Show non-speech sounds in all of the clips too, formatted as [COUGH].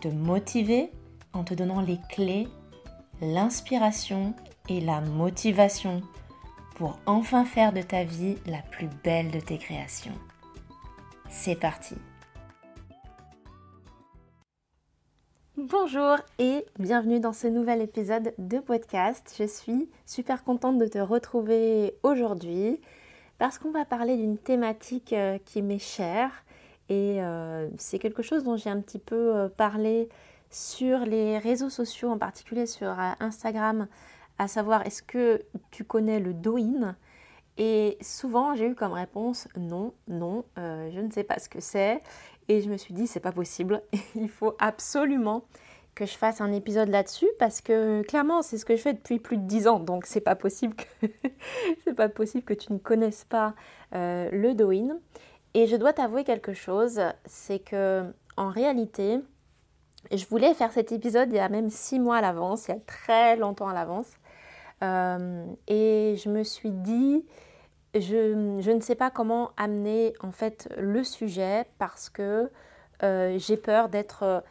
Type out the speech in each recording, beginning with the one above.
te motiver en te donnant les clés, l'inspiration et la motivation pour enfin faire de ta vie la plus belle de tes créations. C'est parti Bonjour et bienvenue dans ce nouvel épisode de podcast. Je suis super contente de te retrouver aujourd'hui parce qu'on va parler d'une thématique euh, qui m'est chère et euh, c'est quelque chose dont j'ai un petit peu euh, parlé sur les réseaux sociaux, en particulier sur Instagram, à savoir est-ce que tu connais le Douyin et souvent j'ai eu comme réponse non, non, je ne sais pas ce que c'est. Et je me suis dit, c'est pas possible, [LAUGHS] il faut absolument que je fasse un épisode là-dessus parce que clairement c'est ce que je fais depuis plus de 10 ans. Donc c'est pas possible que [LAUGHS] c'est pas possible que tu ne connaisses pas euh, le Douyin et je dois t'avouer quelque chose c'est que en réalité je voulais faire cet épisode il y a même 6 mois à l'avance il y a très longtemps à l'avance euh, et je me suis dit je, ne sais pas comment amener en fait le sujet parce que euh, j'ai peur d'être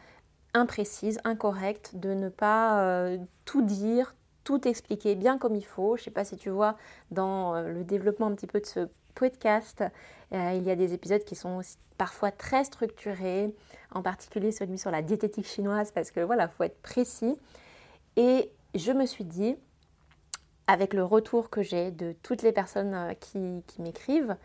imprécise, incorrecte, de ne pas euh, tout dire, tout expliquer bien comme il faut. Je ne sais pas si tu vois dans le développement un petit peu de ce podcast, il y a des épisodes qui sont parfois très structurés, en particulier celui sur la diététique chinoise parce que voilà, faut être précis. Et je me suis dit, avec le retour que j'ai de toutes les personnes euh, qui, m'écrivent,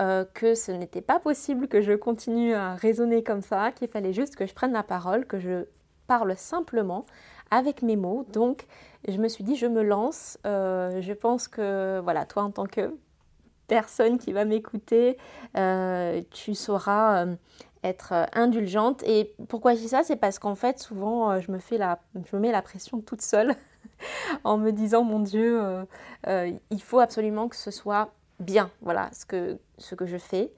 euh, que ce n'était pas possible que je continue à raisonner comme ça, qu'il fallait juste que je prenne la parole, que je parle simplement avec mes mots. Donc, je me suis dit, je me lance. Euh, je pense que, voilà, toi en tant que personne qui va m'écouter, tu sauras être indulgente. Et pourquoi je dis ça? C'est parce qu'en fait, souvent, je me, fais la, je me mets la pression toute seule [LAUGHS] en me disant mon Dieu, euh, euh, il faut absolument que ce soit bien, voilà ce que, ce que je fais.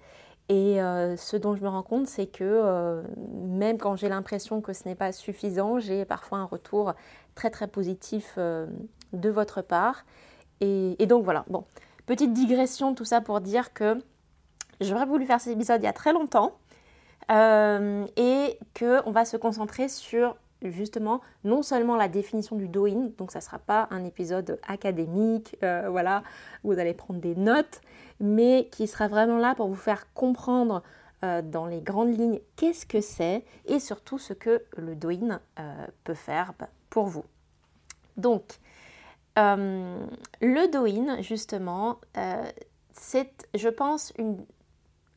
Et euh, ce dont je me rends compte, c'est que même quand j'ai l'impression que ce n'est pas suffisant, j'ai parfois un retour très très positif de votre part. Et, donc voilà, bon, petite digression, tout ça pour dire que j'aurais voulu faire cet épisode il y a très longtemps. et qu'on va se concentrer sur justement non seulement la définition du Douyin, donc ça ne sera pas un épisode académique, euh, voilà, où vous allez prendre des notes, mais qui sera vraiment là pour vous faire comprendre euh, dans les grandes lignes qu'est-ce que c'est et surtout ce que le euh, peut faire pour vous. Donc, le Douyin, justement, c'est, je pense,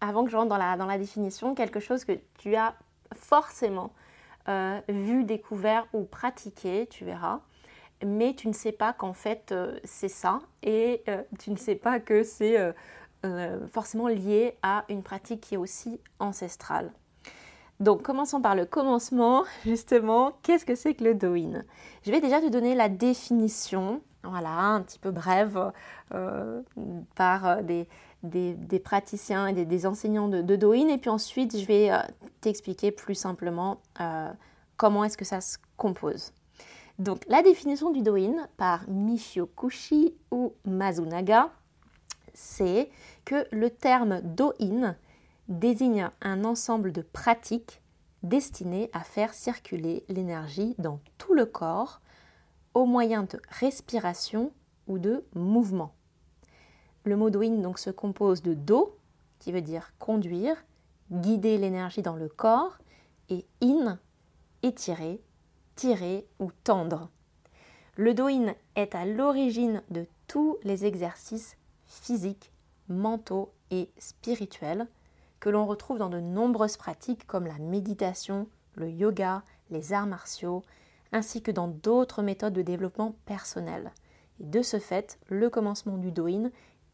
avant que je rentre dans la, définition, quelque chose que tu as forcément euh, vu, découvert ou pratiqué, tu verras. Mais tu ne sais pas qu'en fait euh, c'est ça et euh, tu ne sais pas que c'est forcément lié à une pratique qui est aussi ancestrale. Donc commençons par le commencement, [LAUGHS] justement, qu'est-ce que c'est que le Douyin Je vais déjà te donner la définition, voilà, un petit peu brève, par des, des, praticiens et des, enseignants de, de, et puis ensuite je vais euh, t'expliquer plus simplement euh, comment est-ce que ça se compose. Donc la définition du Douyin par Michio Kushi ou Mazunaga, c'est que le terme Douyin désigne un ensemble de pratiques destinées à faire circuler l'énergie dans tout le corps au moyen de respiration ou de mouvement. Le mot Douyin donc se compose de Do, qui veut dire conduire, guider l'énergie dans le corps, et In, étirer, tirer ou tendre. Le Douyin est à l'origine de tous les exercices physiques, mentaux et spirituels que l'on retrouve dans de nombreuses pratiques comme la méditation, le yoga, les arts martiaux, ainsi que dans d'autres méthodes de développement personnel. Et de ce fait, le commencement du Douyin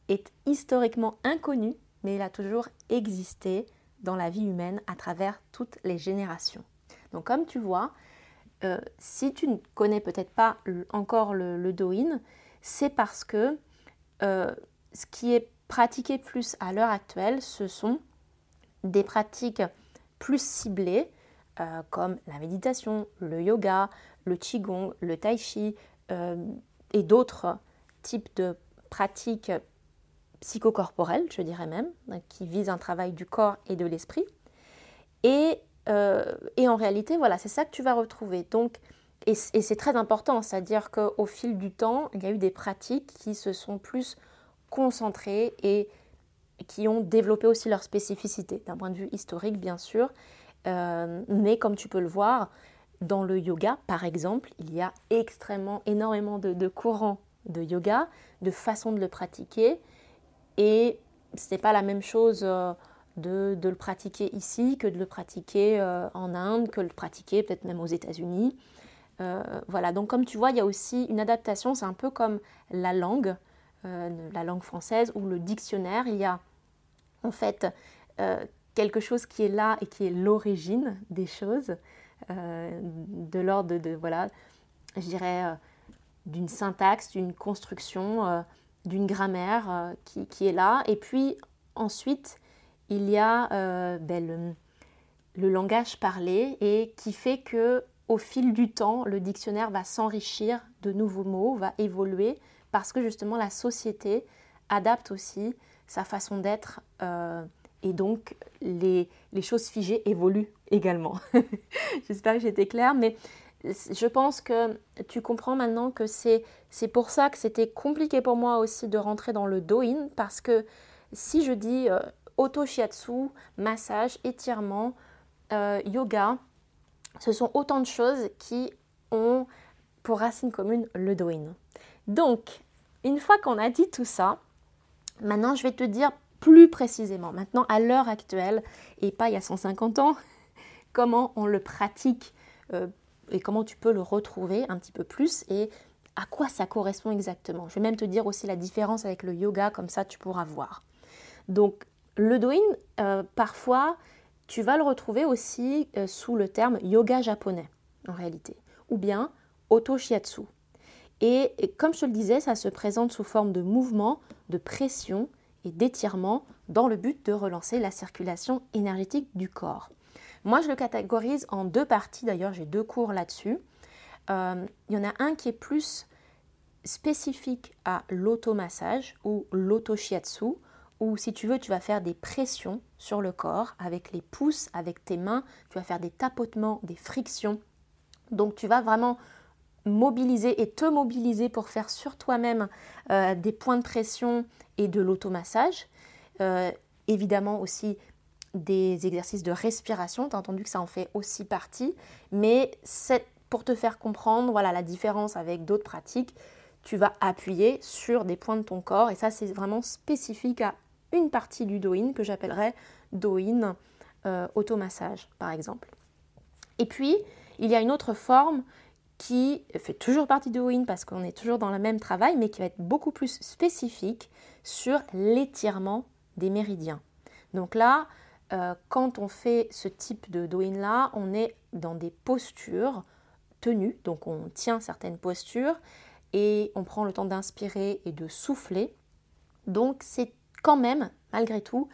est historiquement inconnu, mais il a toujours existé dans la vie humaine à travers toutes les générations. Donc comme tu vois, euh, si tu ne connais peut-être pas encore le, le c'est parce que euh, ce qui est pratiqué plus à l'heure actuelle, ce sont des pratiques plus ciblées, euh, comme la méditation, le yoga, le qigong, le tai chi et d'autres types de pratiques psychocorporelles, je dirais même, qui visent un travail du corps et de l'esprit. Et euh, en réalité, voilà, c'est ça que tu vas retrouver. Donc, et, c'est très important, c'est-à-dire qu'au fil du temps, il y a eu des pratiques qui se sont plus concentrées et qui ont développé aussi leur spécificité, d'un point de vue historique, bien sûr. Euh, mais comme tu peux le voir, dans le yoga, par exemple, il y a extrêmement, énormément de, courants de yoga, de façons de le pratiquer. Et ce n'est pas la même chose. Euh, de, le pratiquer ici que de le pratiquer euh, en Inde, que de le pratiquer peut-être même aux États-Unis. Voilà, donc comme tu vois, il y a aussi une adaptation, c'est un peu comme la langue, la langue française ou le dictionnaire. Il y a en fait quelque chose qui est là et qui est l'origine des choses, de l'ordre de, voilà, je dirais, d'une syntaxe, d'une construction, d'une grammaire qui, est là. Et puis ensuite, il y a euh, ben, le, langage parlé et qui fait que au fil du temps, le dictionnaire va s'enrichir de nouveaux mots, va évoluer parce que justement la société adapte aussi sa façon d'être euh, et donc les, choses figées évoluent également. [LAUGHS] J'espère que j'étais claire, mais je pense que tu comprends maintenant que c'est pour ça que c'était compliqué pour moi aussi de rentrer dans le doin parce que si je dis euh, auto-shiatsu, massage, étirement, euh, yoga. Ce sont autant de choses qui ont pour racine commune le doin. Donc, une fois qu'on a dit tout ça, maintenant je vais te dire plus précisément, maintenant à l'heure actuelle, et pas il y a 150 ans, [LAUGHS] comment on le pratique euh, et comment tu peux le retrouver un petit peu plus et à quoi ça correspond exactement. Je vais même te dire aussi la différence avec le yoga, comme ça tu pourras voir. Donc le doin, euh, parfois, tu vas le retrouver aussi euh, sous le terme yoga japonais, en réalité, ou bien auto-shiatsu. Et, comme je te le disais, ça se présente sous forme de mouvement, de pression et d'étirement dans le but de relancer la circulation énergétique du corps. Moi, je le catégorise en deux parties, d'ailleurs, j'ai deux cours là-dessus. Euh, il y en a un qui est plus spécifique à l'automassage ou l'auto-shiatsu, ou si tu veux, tu vas faire des pressions sur le corps avec les pouces, avec tes mains, tu vas faire des tapotements, des frictions. Donc tu vas vraiment mobiliser et te mobiliser pour faire sur toi-même euh, des points de pression et de l'automassage. Euh, évidemment aussi des exercices de respiration, tu as entendu que ça en fait aussi partie, mais pour te faire comprendre voilà, la différence avec d'autres pratiques, tu vas appuyer sur des points de ton corps et ça c'est vraiment spécifique à une partie du doin que j'appellerais doin euh, automassage par exemple. Et puis, il y a une autre forme qui fait toujours partie du doin parce qu'on est toujours dans le même travail, mais qui va être beaucoup plus spécifique sur l'étirement des méridiens. Donc là, euh, quand on fait ce type de doin là, on est dans des postures tenues, donc on tient certaines postures et on prend le temps d'inspirer et de souffler. Donc c'est quand même, malgré tout,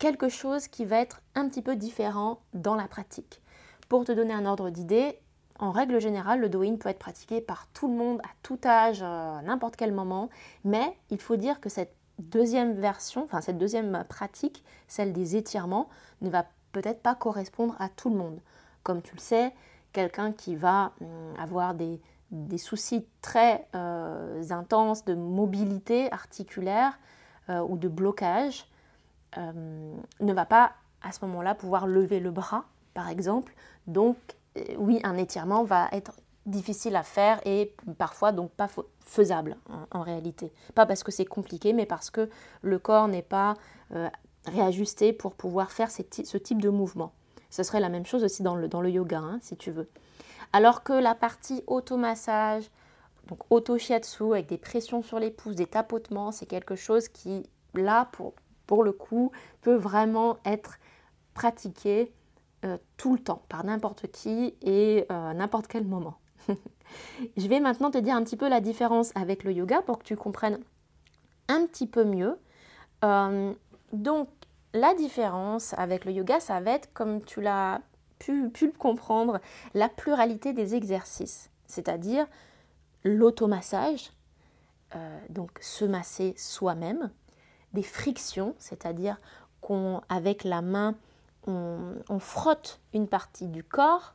quelque chose qui va être un petit peu différent dans la pratique. Pour te donner un ordre d'idée, en règle générale, le Doin peut être pratiqué par tout le monde, à tout âge, euh, à n'importe quel moment, mais il faut dire que cette deuxième version, enfin cette deuxième pratique, celle des étirements, ne va peut-être pas correspondre à tout le monde. Comme tu le sais, quelqu'un qui va hum, avoir des, soucis très euh, intenses de mobilité articulaire, euh, ou de blocage euh, ne va pas à ce moment-là pouvoir lever le bras, par exemple. Donc, euh, oui, un étirement va être difficile à faire et parfois donc pas faisable en, réalité. Pas parce que c'est compliqué, mais parce que le corps n'est pas réajusté pour pouvoir faire ce type de mouvement. Ce serait la même chose aussi dans le, dans le yoga, hein, si tu veux. Alors que la partie automassage, donc auto-shiatsu avec des pressions sur les pouces, des tapotements, c'est quelque chose qui, là, pour, pour le coup, peut vraiment être pratiqué euh, tout le temps, par n'importe qui et à n'importe quel moment. [LAUGHS] Je vais maintenant te dire un petit peu la différence avec le yoga pour que tu comprennes un petit peu mieux. donc, la différence avec le yoga, ça va être, comme tu l'as pu, le comprendre, la pluralité des exercices, c'est-à-dire l'automassage, euh, donc se masser soi-même, des frictions, c'est-à-dire qu'avec la main, on, frotte une partie du corps,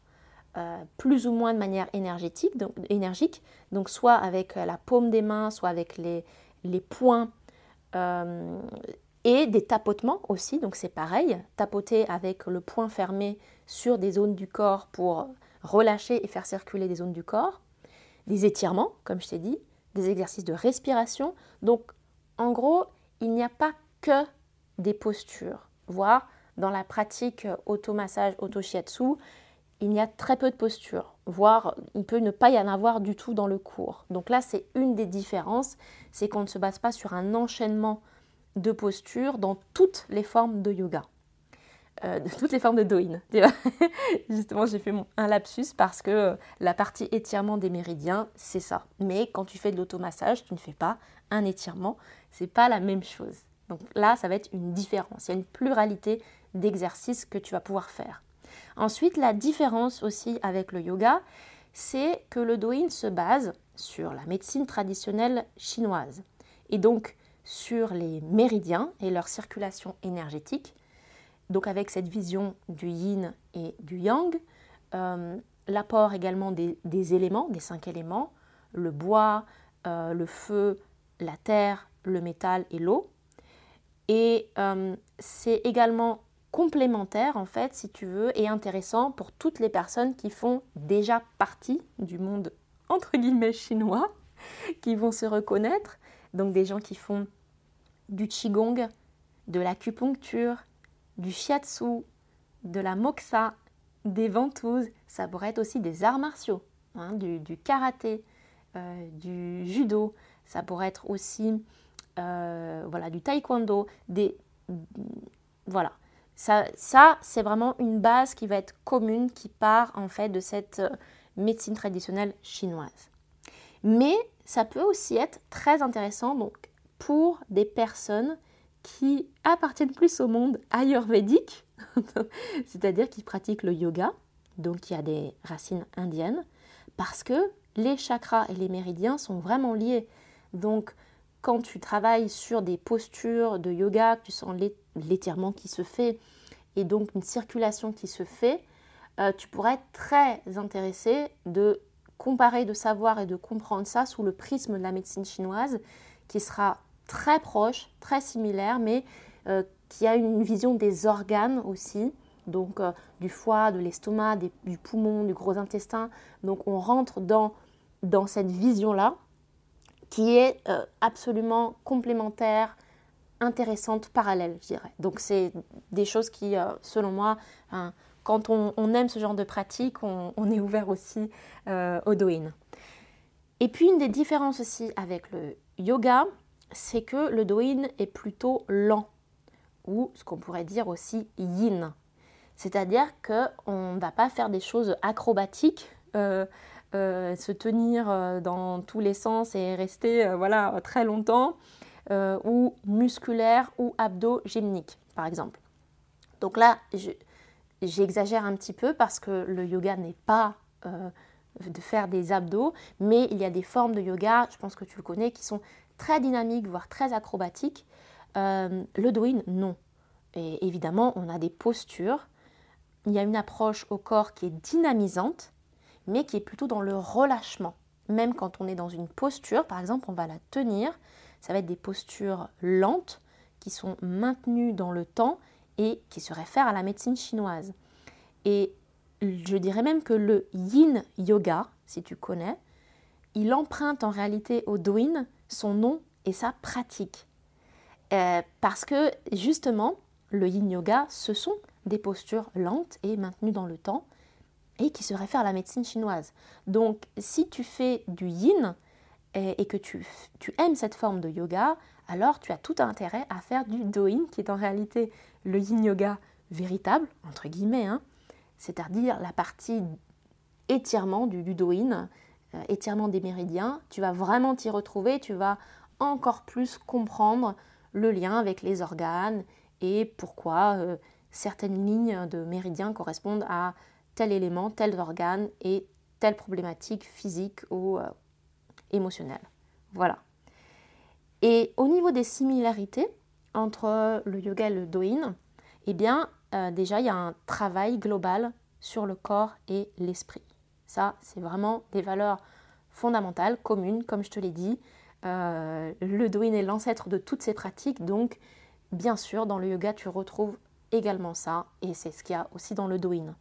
euh, plus ou moins de manière énergétique, donc, énergique, soit avec la paume des mains, soit avec les, les poings, euh, et des tapotements aussi, donc c'est pareil, tapoter avec le poing fermé sur des zones du corps pour relâcher et faire circuler des zones du corps, des étirements, comme je t'ai dit, des exercices de respiration. Donc, en gros, il n'y a pas que des postures, voire dans la pratique automassage, auto-shiatsu, il y a très peu de postures, voire il peut ne pas y en avoir du tout dans le cours. Donc là, c'est une des différences, c'est qu'on ne se base pas sur un enchaînement de postures dans toutes les formes de yoga. Euh, de toutes les formes de doin. [LAUGHS] Justement, j'ai fait un lapsus parce que euh, la partie étirement des méridiens, c'est ça. Mais quand tu fais de l'automassage, tu ne fais pas un étirement, c'est pas la même chose. Donc là, ça va être une différence. Il y a une pluralité d'exercices que tu vas pouvoir faire. Ensuite, la différence aussi avec le yoga, c'est que le doin se base sur la médecine traditionnelle chinoise et donc sur les méridiens et leur circulation énergétique donc avec cette vision du yin et du yang, euh, l'apport également des, éléments, des cinq éléments, le bois, euh, le feu, la terre, le métal et l'eau. Et euh, c'est également complémentaire en fait, si tu veux, et intéressant pour toutes les personnes qui font déjà partie du monde entre guillemets chinois, [LAUGHS] qui vont se reconnaître. Donc des gens qui font du qigong, de l'acupuncture, du shiatsu, de la moxa, des ventouses, ça pourrait être aussi des arts martiaux, hein, du, karaté, euh, du judo, ça pourrait être aussi euh, voilà, du taekwondo, des, voilà. Ça, ça c'est vraiment une base qui va être commune, qui part en fait de cette euh, médecine traditionnelle chinoise. Mais ça peut aussi être très intéressant donc, pour des personnes qui appartiennent plus au monde ayurvédique, [LAUGHS] c'est-à-dire qui pratiquent le yoga, donc y a des racines indiennes, parce que les chakras et les méridiens sont vraiment liés. Donc quand tu travailles sur des postures de yoga, tu sens l'étirement qui se fait et donc une circulation qui se fait, euh, tu pourrais être très intéressé de comparer, de savoir et de comprendre ça sous le prisme de la médecine chinoise qui sera très proche, très similaire, mais euh, qui a une vision des organes aussi, donc euh, du foie, de l'estomac, du poumon, du gros intestin. Donc on rentre dans, dans cette vision-là qui est euh, absolument complémentaire, intéressante, parallèle, je dirais. Donc c'est des choses qui, selon moi, quand on, aime ce genre de pratique, on, est ouvert aussi au doin. Et puis une des différences aussi avec le yoga, c'est que le doin est plutôt lent, ou ce qu'on pourrait dire aussi yin. C'est-à-dire qu'on ne va pas faire des choses acrobatiques, euh, euh, se tenir euh, dans tous les sens et rester voilà, très longtemps, ou musculaire ou abdo-gymnique, par exemple. Donc là, j'exagère un petit peu parce que le yoga n'est pas de faire des abdos, mais il y a des formes de yoga, je pense que tu le connais, qui sont très dynamique, voire très acrobatique. Euh, le Douyin, non. Et évidemment, on a des postures. Il y a une approche au corps qui est dynamisante, mais qui est plutôt dans le relâchement. Même quand on est dans une posture, par exemple, on va la tenir. Ça va être des postures lentes qui sont maintenues dans le temps et qui se réfèrent à la médecine chinoise. Et je dirais même que le yin yoga, si tu connais, il emprunte en réalité au Douyin son nom et sa pratique. Euh, parce que justement, le yin yoga, ce sont des postures lentes et maintenues dans le temps et qui se réfèrent à la médecine chinoise. Donc, si tu fais du yin et, que tu, aimes cette forme de yoga, alors tu as tout intérêt à faire du doin, qui est en réalité le yin yoga véritable, entre guillemets, hein, c'est-à-dire la partie étirement du, du doin, euh, étirement des méridiens. Tu vas vraiment t'y retrouver, tu vas encore plus comprendre le lien avec les organes et pourquoi euh, certaines lignes de méridiens correspondent à tel élément, tel organe et telle problématique physique ou euh, émotionnelle. Voilà. Et au niveau des similarités entre le yoga et le doin, eh bien, euh, déjà, il y a un travail global sur le corps et l'esprit. Ça, c'est vraiment des valeurs fondamentales, communes, comme je te l'ai dit. Euh, le doin est l'ancêtre de toutes ces pratiques, donc bien sûr, dans le yoga, tu retrouves également ça, et c'est ce qu'il y a aussi dans le doin.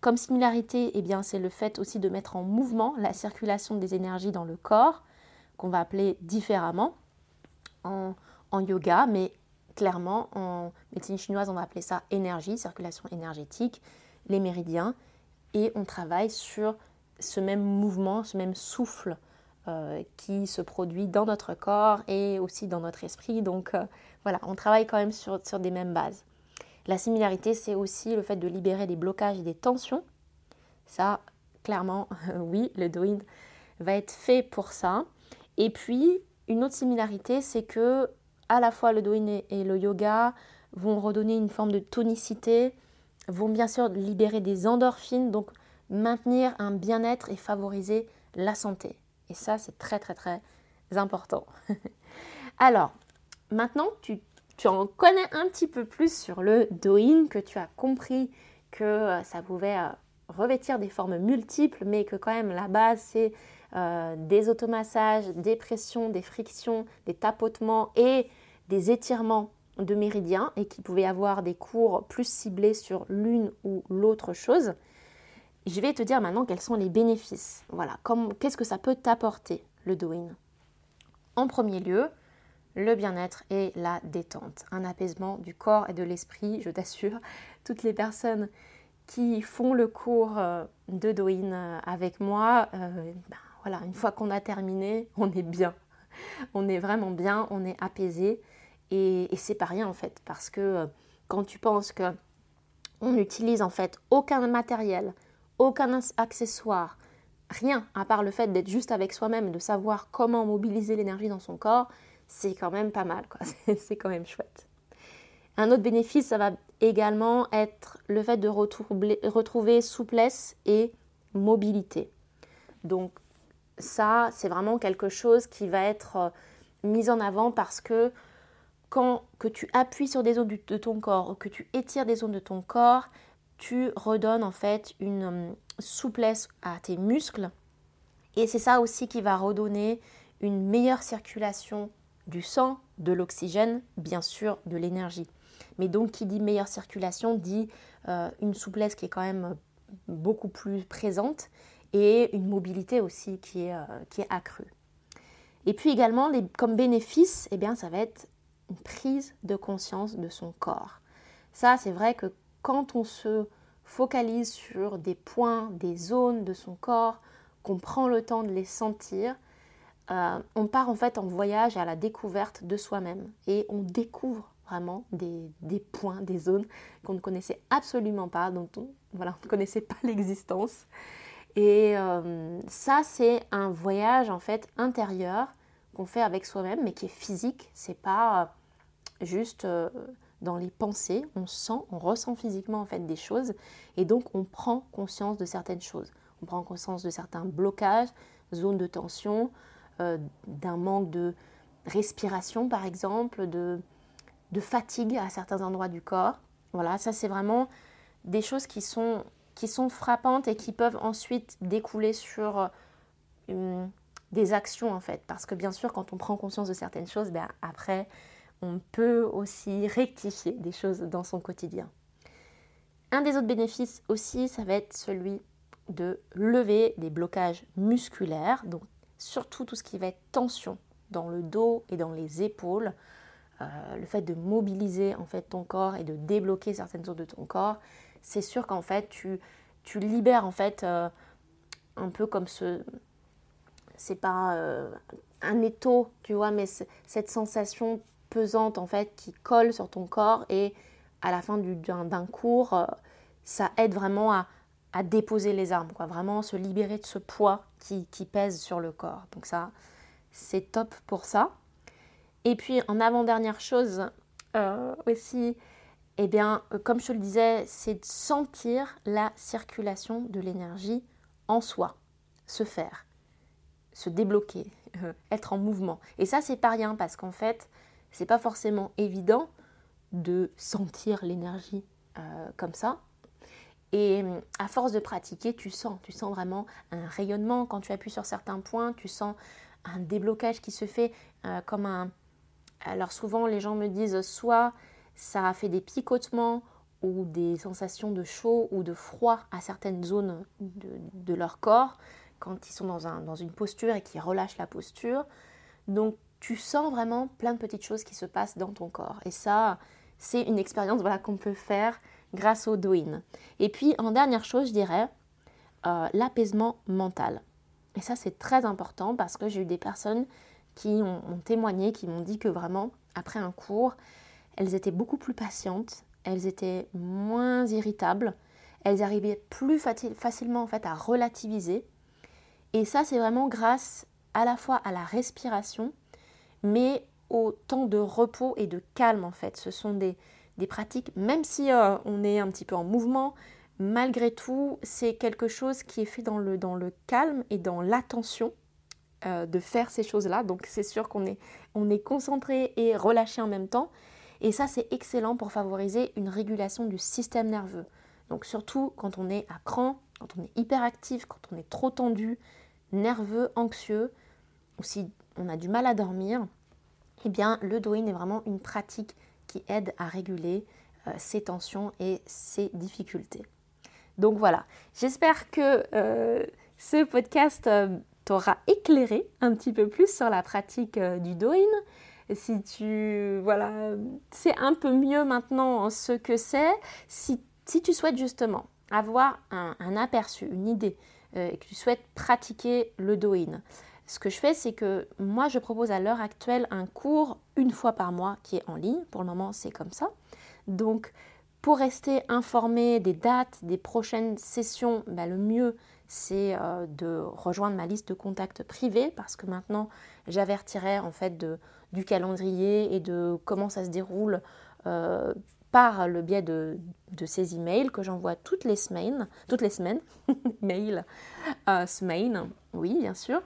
Comme similarité, eh bien, c'est le fait aussi de mettre en mouvement la circulation des énergies dans le corps, qu'on va appeler différemment en, yoga, mais clairement en médecine chinoise, on va appeler ça énergie, circulation énergétique, les méridiens, et on travaille sur ce même mouvement, ce même souffle euh, qui se produit dans notre corps et aussi dans notre esprit. Donc euh, voilà, on travaille quand même sur des mêmes bases. La similarité, c'est aussi le fait de libérer des blocages et des tensions. Ça, clairement, [LAUGHS] oui, le Doin va être fait pour ça. Et puis, une autre similarité, c'est que à la fois le Doin et le yoga vont redonner une forme de tonicité, vont bien sûr libérer des endorphines, donc maintenir un bien-être et favoriser la santé. Et ça, c'est très très très important. [LAUGHS] Alors, maintenant, tu, tu, en connais un petit peu plus sur le Doin, que tu as compris que euh, ça pouvait euh, revêtir des formes multiples, mais que quand même la base, c'est euh, des automassages, des pressions, des frictions, des tapotements et des étirements de méridiens et qui pouvaient avoir des cours plus ciblés sur l'une ou l'autre chose je vais te dire maintenant quels sont les bénéfices. Voilà, qu'est-ce que ça peut t'apporter le doing En premier lieu, le bien-être et la détente, un apaisement du corps et de l'esprit, je t'assure. Toutes les personnes qui font le cours euh, de doing euh, avec moi, euh, ben, voilà, une fois qu'on a terminé, on est bien. On est vraiment bien, on est apaisé et, et c'est pas rien en fait, parce que quand tu penses que on n'utilise en fait aucun matériel, aucun accessoire, rien à part le fait d'être juste avec soi-même, de savoir comment mobiliser l'énergie dans son corps, c'est quand même pas mal, [LAUGHS] c'est quand même chouette. Un autre bénéfice, ça va également être le fait de retrouver, retrouver souplesse et mobilité. Donc ça, c'est vraiment quelque chose qui va être euh, mis en avant parce que quand que tu appuies sur des zones de ton corps ou que tu étires des zones de ton corps, tu redonnes en fait une euh, souplesse à tes muscles. Et c'est ça aussi qui va redonner une meilleure circulation du sang, de l'oxygène, bien sûr de l'énergie. Mais donc qui dit meilleure circulation dit euh, une souplesse qui est quand même beaucoup plus présente et une mobilité aussi qui est, euh, accrue. Et puis également, comme bénéfice, eh bien, ça va être une prise de conscience de son corps. Ça, c'est vrai que quand on se focalise sur des points, des zones de son corps, qu'on prend le temps de les sentir, euh, on part en fait en voyage à la découverte de soi-même et on découvre vraiment des, points, des zones qu'on ne connaissait absolument pas, dont on voilà, ne connaissait pas [LAUGHS] l'existence. Et euh, ça, c'est un voyage en fait intérieur qu'on fait avec soi-même, mais qui est physique. C'est pas juste euh, dans les pensées, on sent, on ressent physiquement en fait des choses et donc on prend conscience de certaines choses. On prend conscience de certains blocages, zones de tension, euh, d'un manque de respiration par exemple, de, fatigue à certains endroits du corps. Voilà, ça c'est vraiment des choses qui sont, frappantes et qui peuvent ensuite découler sur euh, des actions en fait. Parce que bien sûr quand on prend conscience de certaines choses, ben, après on peut aussi rectifier des choses dans son quotidien. Un des autres bénéfices aussi, ça va être celui de lever des blocages musculaires, surtout tout ce qui va être tension dans le dos et dans les épaules. Euh, le fait de mobiliser en fait ton corps et de débloquer certaines zones de ton corps, c'est sûr qu'en fait tu, tu libères en fait euh, un peu comme ce c'est pas euh, un étau tu vois mais cette sensation pesante en fait qui colle sur ton corps et à la fin d'un cours, ça aide vraiment à, déposer les armes, quoi, vraiment se libérer de ce poids qui, pèse sur le corps. Donc ça, c'est top pour ça. Et puis en avant-dernière chose euh, aussi, eh bien, euh, comme je te le disais, c'est de sentir la circulation de l'énergie en soi, se faire, se débloquer, [LAUGHS] être en mouvement. Et ça, c'est pas rien parce qu'en fait, c'est pas forcément évident de sentir l'énergie euh, comme ça. Et à force de pratiquer, tu sens, tu sens vraiment un rayonnement. Quand tu appuies sur certains points, tu sens un déblocage qui se fait comme un. Alors souvent, les gens me disent soit ça fait des picotements ou des sensations de chaud ou de froid à certaines zones de, leur corps quand ils sont dans, un, dans une posture et qu'ils relâchent la posture. Donc tu sens vraiment plein de petites choses qui se passent dans ton corps. Et ça, c'est une expérience voilà, qu'on peut faire grâce au Douyin. Et puis en dernière chose, je dirais euh, l'apaisement mental. Et ça, c'est très important parce que j'ai eu des personnes qui ont témoigné, qui m'ont dit que vraiment, après un cours, elles étaient beaucoup plus patientes, elles étaient moins irritables, elles arrivaient plus facilement en fait à relativiser. Et ça, c'est vraiment grâce à la fois à la respiration, mais au temps de repos et de calme en fait. Ce sont des, pratiques, même si euh, on est un petit peu en mouvement, malgré tout, c'est quelque chose qui est fait dans le, dans le calme et dans l'attention euh, de faire ces choses-là. Donc c'est sûr qu'on est, on est concentré et relâché en même temps. Et ça, c'est excellent pour favoriser une régulation du système nerveux. Donc surtout quand on est à cran, quand on est hyperactif, quand on est trop tendu, nerveux, anxieux, ou si on a du mal à dormir, eh bien le Douyin est vraiment une pratique qui aide à réguler euh, ses tensions et ses difficultés. Donc voilà, j'espère que euh, ce podcast euh, t'aura éclairé un petit peu plus sur la pratique du Douyin si tu voilà, c'est un peu mieux maintenant ce que c'est, si, si, tu souhaites justement avoir un, aperçu, une idée, et que tu souhaites pratiquer le Douyin, ce que je fais, c'est que moi, je propose à l'heure actuelle un cours une fois par mois qui est en ligne. Pour le moment, c'est comme ça. Donc, pour rester informé des dates, des prochaines sessions, bah, le mieux, c'est euh, de rejoindre ma liste de contacts privés parce que maintenant, j'avertirai en fait de, du calendrier et de comment ça se déroule euh, par le biais de, ces emails que j'envoie toutes les semaines, toutes les semaines, [LAUGHS] mail, euh, semaine, oui bien sûr.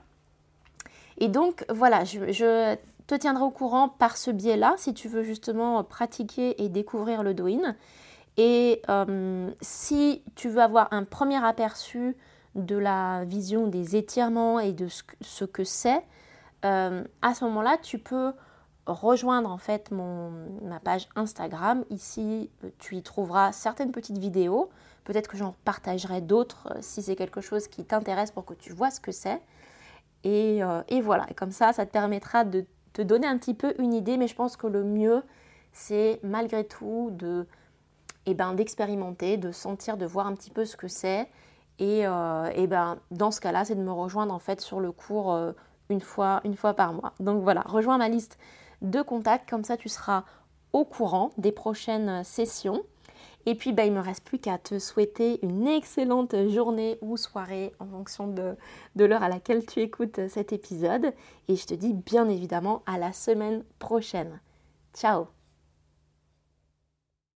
Et donc voilà, je, te tiendrai au courant par ce biais-là si tu veux justement pratiquer et découvrir le Douyin. Et euh, si tu veux avoir un premier aperçu de la vision des étirements et de ce que c'est, euh, à ce moment-là, tu peux rejoindre en fait ma page Instagram. Ici, euh, tu y trouveras certaines petites vidéos. Peut-être que j'en partagerai d'autres si c'est quelque chose qui t'intéresse pour que tu vois ce que c'est. Et, voilà, comme ça, ça te permettra de te donner un petit peu une idée, mais je pense que le mieux, c'est malgré tout de, eh ben, d'expérimenter, de sentir, de voir un petit peu ce que c'est. Et, ben, dans ce cas-là, c'est de me rejoindre en fait sur le cours une fois, une fois par mois. Donc voilà, rejoins ma liste de contacts, comme ça tu seras au courant des prochaines sessions. Et puis, bah, il ne me reste plus qu'à te souhaiter une excellente journée ou soirée en fonction de, de l'heure à laquelle tu écoutes cet épisode. Et je te dis bien évidemment à la semaine prochaine. Ciao